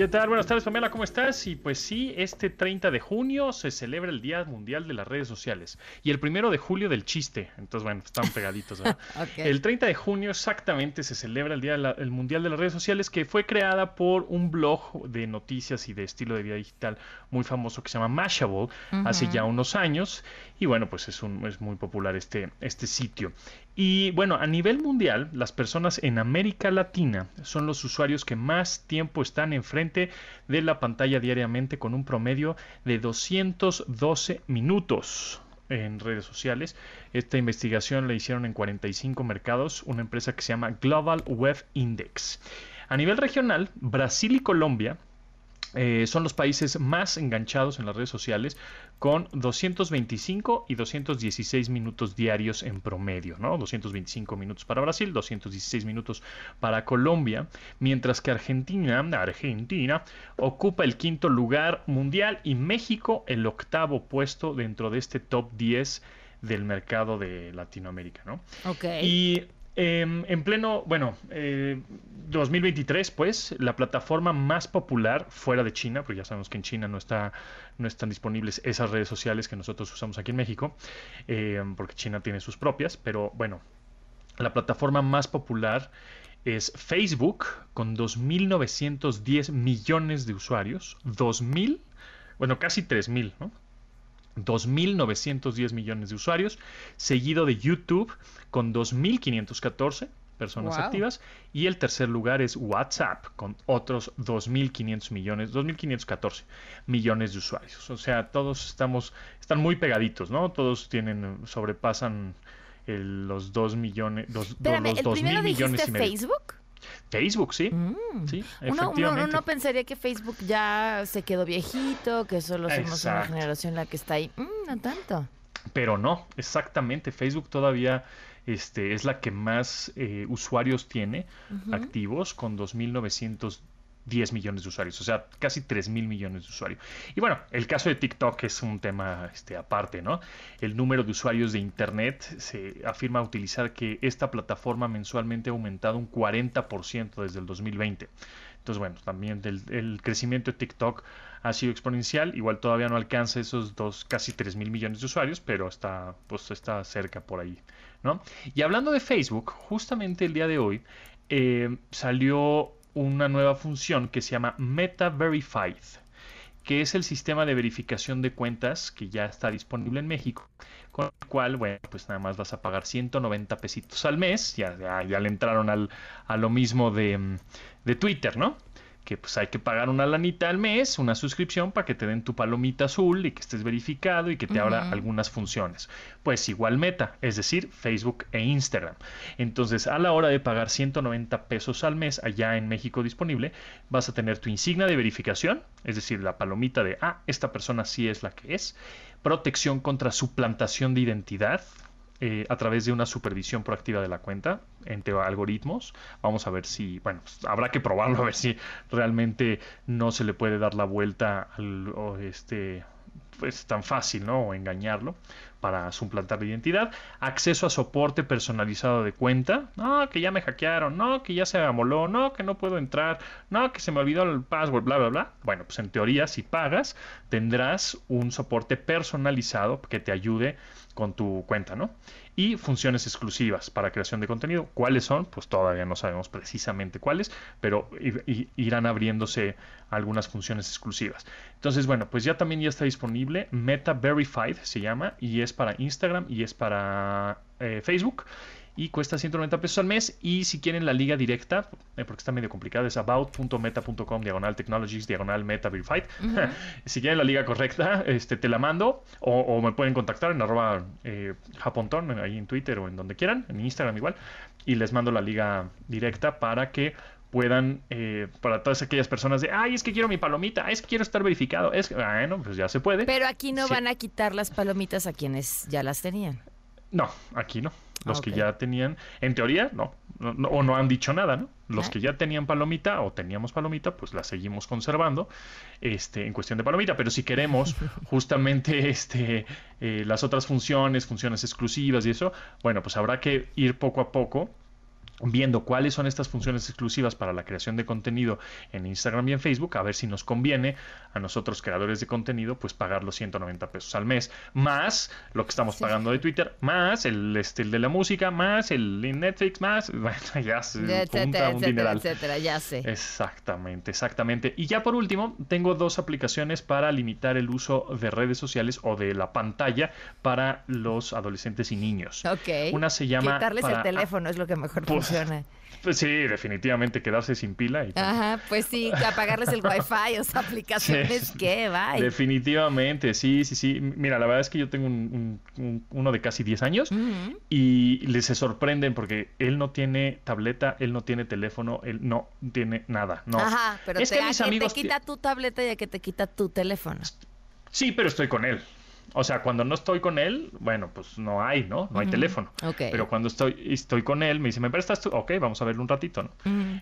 ¿Qué tal? Buenas tardes, Pamela, ¿cómo estás? Y pues sí, este 30 de junio se celebra el Día Mundial de las Redes Sociales y el primero de julio del chiste. Entonces, bueno, están pegaditos. El 30 de junio exactamente se celebra el Día el Mundial de las Redes Sociales que fue creada por un blog de noticias y de estilo de vida digital muy famoso que se llama Mashable hace ya unos años. Y bueno, pues es, un, es muy popular este, este sitio. Y bueno, a nivel mundial, las personas en América Latina son los usuarios que más tiempo están enfrente de la pantalla diariamente con un promedio de 212 minutos en redes sociales. Esta investigación la hicieron en 45 mercados, una empresa que se llama Global Web Index. A nivel regional, Brasil y Colombia eh, son los países más enganchados en las redes sociales con 225 y 216 minutos diarios en promedio, ¿no? 225 minutos para Brasil, 216 minutos para Colombia, mientras que Argentina, Argentina ocupa el quinto lugar mundial y México el octavo puesto dentro de este top 10 del mercado de Latinoamérica, ¿no? Ok. Y Em, en pleno, bueno, 2023, eh, pues, la plataforma más popular fuera de China, porque ya sabemos que en China no, está, no están disponibles esas redes sociales que nosotros usamos aquí en México, em, porque China tiene sus propias, pero bueno, la plataforma más popular es Facebook, con 2.910 millones de usuarios, 2.000, bueno, casi 3.000, ¿no? 2.910 millones de usuarios, seguido de YouTube con 2.514 personas activas y el tercer lugar es WhatsApp con otros 2.500 millones, 2.514 millones de usuarios. O sea, todos estamos, están muy pegaditos, ¿no? Todos tienen, sobrepasan los 2 millones, los, Espérame, los 2.000 millones y medio. Facebook? Facebook, sí. Mm. sí uno, uno, pensaría que Facebook ya se quedó viejito, que solo somos una generación la que está ahí. Mm, no tanto. Pero no, exactamente. Facebook todavía este, es la que más eh, usuarios tiene activos, con 2.900 10 millones de usuarios, o sea, casi 3 mil millones de usuarios. Y bueno, el caso de TikTok es un tema este, aparte, ¿no? El número de usuarios de Internet se afirma utilizar que esta plataforma mensualmente ha aumentado un 40% desde el 2020. Entonces, bueno, también el, crecimiento de TikTok ha sido exponencial. Igual todavía no alcanza esos dos, casi 3 mil millones de usuarios, pero está, pues, está cerca por ahí, ¿no? Y hablando de Facebook, justamente el día de hoy eh, salió una nueva función que se llama Meta Verified, que es el sistema de verificación de cuentas que ya está disponible en México, con el cual, bueno, pues nada más vas a pagar 190 pesitos al mes, ya, ya, le entraron al, a lo mismo de, de Twitter, ¿no? Que pues hay que pagar una lanita al mes, una suscripción para que te den tu palomita azul y que estés verificado y que te abra algunas funciones. Pues igual meta, es decir, Facebook e Instagram. Entonces, a la hora de pagar 190 pesos al mes allá en México disponible, vas a tener tu insignia de verificación, es decir, la palomita de, ah, esta persona sí es la que es, protección contra suplantación de identidad, eh, a través de una supervisión proactiva de la cuenta entre algoritmos. Vamos a ver si, bueno, pues, habrá que probarlo a ver si realmente no se le puede dar la vuelta al este pues tan fácil, ¿no? O engañarlo para suplantar la identidad. Acceso a soporte personalizado de cuenta. No, que ya me hackearon. No, que ya se amoló. No, que no puedo entrar. No, que se me olvidó el password, bla, bla, bla. Bueno, pues en teoría, si pagas, tendrás un soporte personalizado que te ayude con tu cuenta, ¿no? Y funciones exclusivas para creación de contenido. ¿Cuáles son? Pues todavía no sabemos precisamente cuáles, pero irán abriéndose algunas funciones exclusivas. Entonces, bueno, pues ya también ya está disponible Meta Verified se llama y es para Instagram y es para eh, Facebook y cuesta 190 pesos al mes. Y si quieren la liga directa, eh, porque está medio complicado, es about.meta.com, diagonal technologies, diagonal meta verified. si quieren la liga correcta, este, te la mando o, me pueden contactar en arroba eh, japonton, ahí en Twitter o en donde quieran, en Instagram igual, y les mando la liga directa para que puedan, eh, para todas aquellas personas de, ay, es que quiero mi palomita, es que quiero estar verificado, es que, bueno, pues ya se puede. Pero aquí no van a quitar las palomitas a quienes ya las tenían. No, aquí no. Los que ya tenían, en teoría, no, o no han dicho nada, ¿no? Los que ya tenían palomita o teníamos palomita, pues la seguimos conservando este, en cuestión de palomita. Pero si queremos justamente este, eh, las otras funciones, funciones exclusivas y eso, bueno, pues habrá que ir poco a poco viendo cuáles son estas funciones exclusivas para la creación de contenido en Instagram y en Facebook, a ver si nos conviene a nosotros creadores de contenido, pues pagar los 190 pesos al mes, más lo que estamos pagando de Twitter, más el, este, de la música, más el Netflix, más, bueno, ya se etcétera, un etcétera, etcétera, ya sé. Exactamente, exactamente. Y ya por último, tengo dos aplicaciones para limitar el uso de redes sociales o de la pantalla para los adolescentes y niños. Ok. Una se llama... Quitarles el teléfono es lo que mejor pues, pues sí, definitivamente quedarse sin pila. Y Ajá, pues sí, apagarles el wifi o aplicaciones que va. Definitivamente, sí, sí, sí. Mira, la verdad es que yo tengo un, uno de casi 10 años y les se sorprenden porque él no tiene tableta, él no tiene teléfono, él no tiene nada. No. Ajá, pero es te, que mis amigos te quita tu tableta y a que te quita tu teléfono. Sí, pero estoy con él. O sea, cuando no estoy con él, bueno, pues no hay, ¿no? No hay teléfono. Pero cuando estoy, estoy con él, me dice, ¿me prestas tú? Ok, vamos a verlo un ratito, ¿no?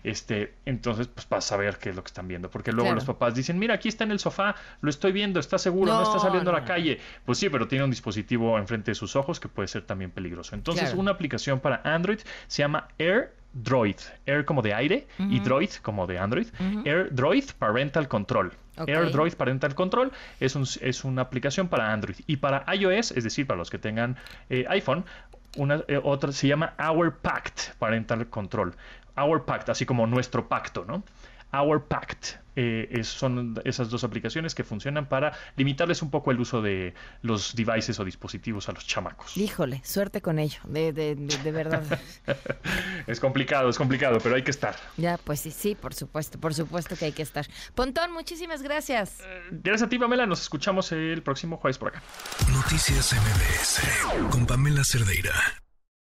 Este, entonces, pues para saber qué es lo que están viendo. Porque luego los papás dicen, mira, aquí está en el sofá, lo estoy viendo, está seguro, no, está saliendo a la calle. Pues sí, pero tiene un dispositivo enfrente de sus ojos que puede ser también peligroso. Entonces, una aplicación para Android se llama Air Droid. Air como de aire y Droid como de Android. Air Droid Parental Control. AirDroid Parental Control es, es una aplicación para Android. Y para iOS, es decir, para los que tengan eh, iPhone, una, eh, otra se llama Our Pact Parental Control. Our Pact, así como nuestro pacto, ¿no? Our Pact. Eh, son esas dos aplicaciones que funcionan para limitarles un poco el uso de los devices o dispositivos a los chamacos. Híjole, suerte con ello, de, de, de, verdad. es complicado, es complicado, pero hay que estar. Ya, pues sí, sí, por supuesto, por supuesto que hay que estar. Pontón, muchísimas gracias. Eh, gracias a ti, Pamela. Nos escuchamos el próximo jueves por acá. Noticias MBS con Pamela Cerdeira.